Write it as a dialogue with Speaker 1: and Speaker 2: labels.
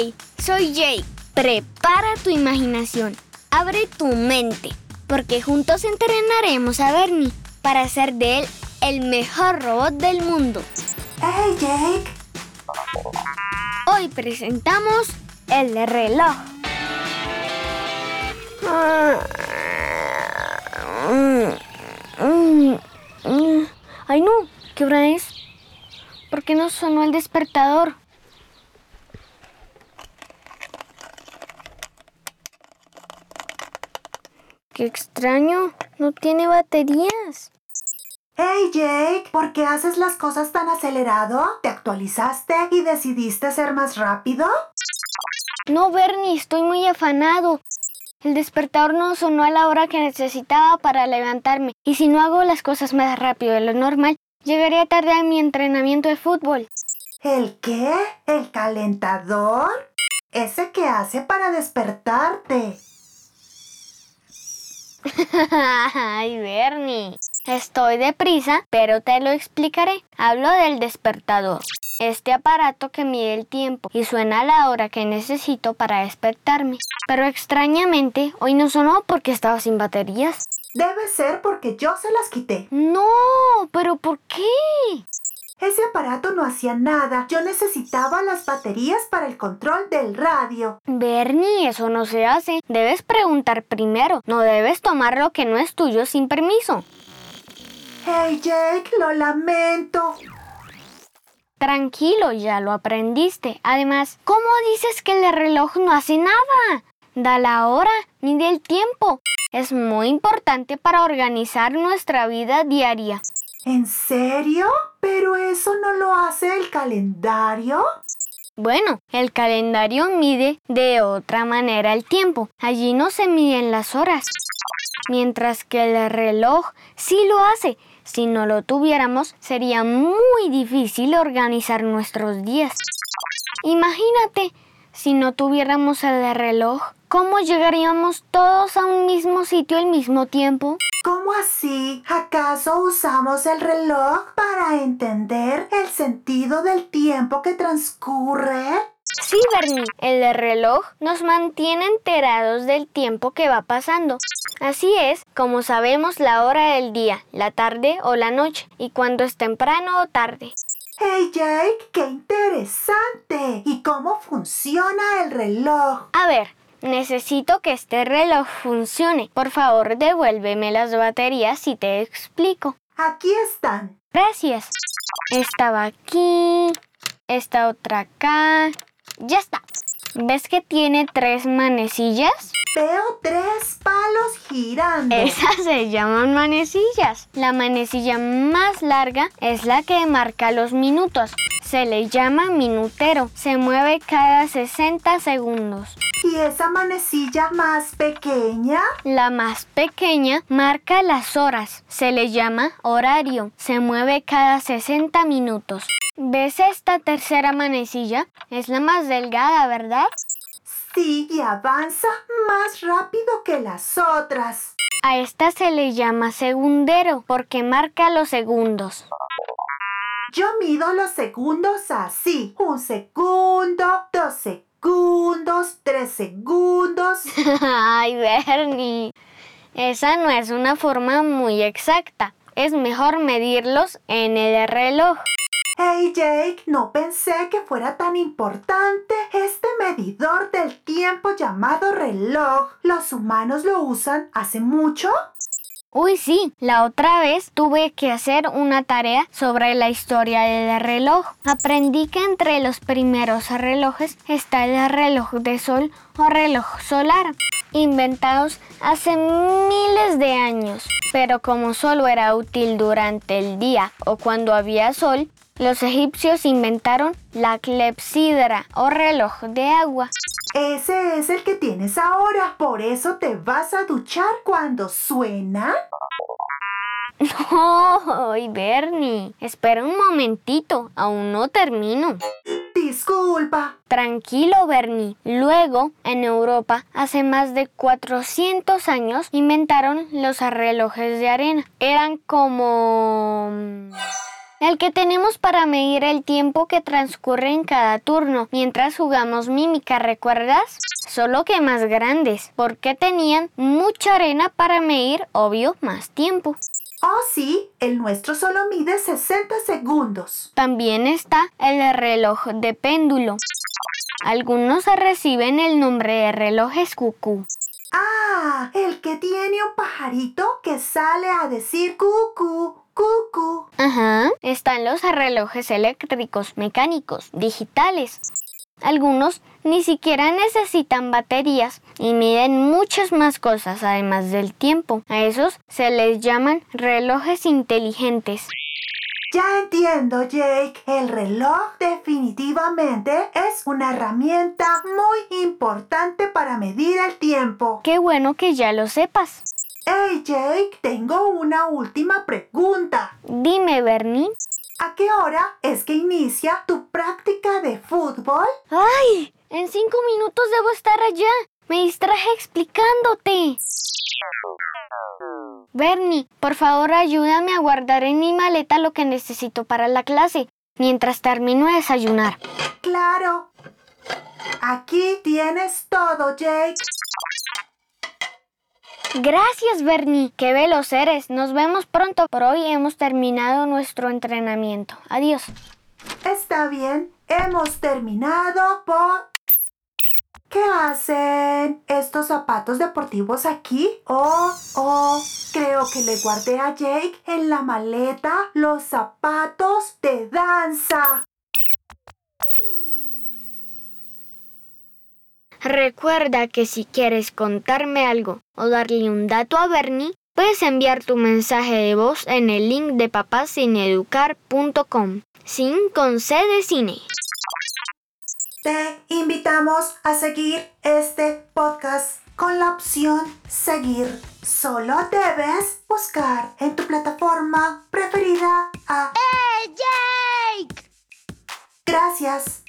Speaker 1: Hey, soy Jake. Prepara tu imaginación, abre tu mente, porque juntos entrenaremos a Bernie para hacer de él el mejor robot del mundo.
Speaker 2: ¡Hey, Jake!
Speaker 1: Hoy presentamos el reloj. Ay no, ¿qué hora es? ¿Por qué no sonó el despertador? Qué extraño, no tiene baterías.
Speaker 2: ¡Hey Jake! ¿Por qué haces las cosas tan acelerado? ¿Te actualizaste y decidiste ser más rápido?
Speaker 1: No, Bernie, estoy muy afanado. El despertador no sonó a la hora que necesitaba para levantarme. Y si no hago las cosas más rápido de lo normal, llegaría tarde a mi entrenamiento de fútbol.
Speaker 2: ¿El qué? ¿El calentador? Ese que hace para despertarte.
Speaker 1: Ay, Bernie. Estoy deprisa, pero te lo explicaré. Hablo del despertador. Este aparato que mide el tiempo y suena a la hora que necesito para despertarme. Pero extrañamente, hoy no sonó porque estaba sin baterías.
Speaker 2: Debe ser porque yo se las quité.
Speaker 1: No, pero ¿por qué?
Speaker 2: Ese aparato no hacía nada. Yo necesitaba las baterías para el control del radio.
Speaker 1: Bernie, eso no se hace. Debes preguntar primero. No debes tomar lo que no es tuyo sin permiso.
Speaker 2: Hey Jake, lo lamento.
Speaker 1: Tranquilo, ya lo aprendiste. Además, ¿cómo dices que el reloj no hace nada? Da la hora, mide el tiempo. Es muy importante para organizar nuestra vida diaria.
Speaker 2: ¿En serio? ¿Pero eso no lo hace el calendario?
Speaker 1: Bueno, el calendario mide de otra manera el tiempo. Allí no se miden las horas. Mientras que el reloj sí lo hace. Si no lo tuviéramos, sería muy difícil organizar nuestros días. Imagínate, si no tuviéramos el reloj, ¿cómo llegaríamos todos a un mismo sitio al mismo tiempo?
Speaker 2: ¿Cómo así? ¿Acaso usamos el reloj para entender el sentido del tiempo que transcurre?
Speaker 1: Sí, Bernie, el reloj nos mantiene enterados del tiempo que va pasando. Así es como sabemos la hora del día, la tarde o la noche, y cuando es temprano o tarde.
Speaker 2: ¡Hey Jake! ¡Qué interesante! ¿Y cómo funciona el reloj?
Speaker 1: A ver, necesito que este reloj funcione. Por favor, devuélveme las baterías y te explico.
Speaker 2: Aquí están.
Speaker 1: Gracias. Esta va aquí, esta otra acá. Ya está. ¿Ves que tiene tres manecillas?
Speaker 2: Veo tres palos girando.
Speaker 1: Esas se llaman manecillas. La manecilla más larga es la que marca los minutos. Se le llama minutero. Se mueve cada 60 segundos.
Speaker 2: ¿Y esa manecilla más pequeña?
Speaker 1: La más pequeña marca las horas. Se le llama horario. Se mueve cada 60 minutos. ¿Ves esta tercera manecilla? Es la más delgada, ¿verdad?
Speaker 2: Sí, y avanza más rápido que las otras.
Speaker 1: A esta se le llama segundero porque marca los segundos.
Speaker 2: Yo mido los segundos así. Un segundo, dos segundos, tres segundos.
Speaker 1: Ay, Bernie. Esa no es una forma muy exacta. Es mejor medirlos en el reloj.
Speaker 2: Hey Jake, no pensé que fuera tan importante este medidor del tiempo llamado reloj. ¿Los humanos lo usan hace mucho?
Speaker 1: Uy, sí, la otra vez tuve que hacer una tarea sobre la historia del reloj. Aprendí que entre los primeros relojes está el reloj de sol o reloj solar, inventados hace miles de años. Pero como solo era útil durante el día o cuando había sol, los egipcios inventaron la clepsidra o reloj de agua.
Speaker 2: Ese es el que tienes ahora. Por eso te vas a duchar cuando suena.
Speaker 1: No, Bernie. Espera un momentito. Aún no termino.
Speaker 2: Disculpa.
Speaker 1: Tranquilo, Bernie. Luego, en Europa, hace más de 400 años, inventaron los relojes de arena. Eran como... El que tenemos para medir el tiempo que transcurre en cada turno mientras jugamos mímica, ¿recuerdas? Solo que más grandes, porque tenían mucha arena para medir, obvio, más tiempo.
Speaker 2: Oh, sí, el nuestro solo mide 60 segundos.
Speaker 1: También está el reloj de péndulo. Algunos reciben el nombre de relojes cucú.
Speaker 2: Ah, el que tiene un pajarito que sale a decir cucú, cucú.
Speaker 1: Ajá, están los relojes eléctricos, mecánicos, digitales. Algunos ni siquiera necesitan baterías y miden muchas más cosas además del tiempo. A esos se les llaman relojes inteligentes.
Speaker 2: Ya entiendo, Jake. El reloj definitivamente es una herramienta muy importante para medir el tiempo.
Speaker 1: Qué bueno que ya lo sepas.
Speaker 2: Hey, Jake, tengo una última pregunta.
Speaker 1: Dime, Bernie.
Speaker 2: ¿A qué hora es que inicia tu práctica de fútbol?
Speaker 1: ¡Ay! En cinco minutos debo estar allá. Me distraje explicándote. Bernie, por favor ayúdame a guardar en mi maleta lo que necesito para la clase, mientras termino de desayunar.
Speaker 2: Claro. Aquí tienes todo, Jake.
Speaker 1: Gracias, Bernie. Qué veloz eres. Nos vemos pronto. Por hoy hemos terminado nuestro entrenamiento. Adiós.
Speaker 2: Está bien. Hemos terminado por... ¿Qué hacen estos zapatos deportivos aquí? Oh, oh, creo que le guardé a Jake en la maleta los zapatos de danza.
Speaker 1: Recuerda que si quieres contarme algo o darle un dato a Bernie, puedes enviar tu mensaje de voz en el link de papasineducar.com, sin con C de cine.
Speaker 2: Te invitamos a seguir este podcast con la opción seguir. Solo debes buscar en tu plataforma preferida a
Speaker 1: ¡Hey, Jake!
Speaker 2: Gracias.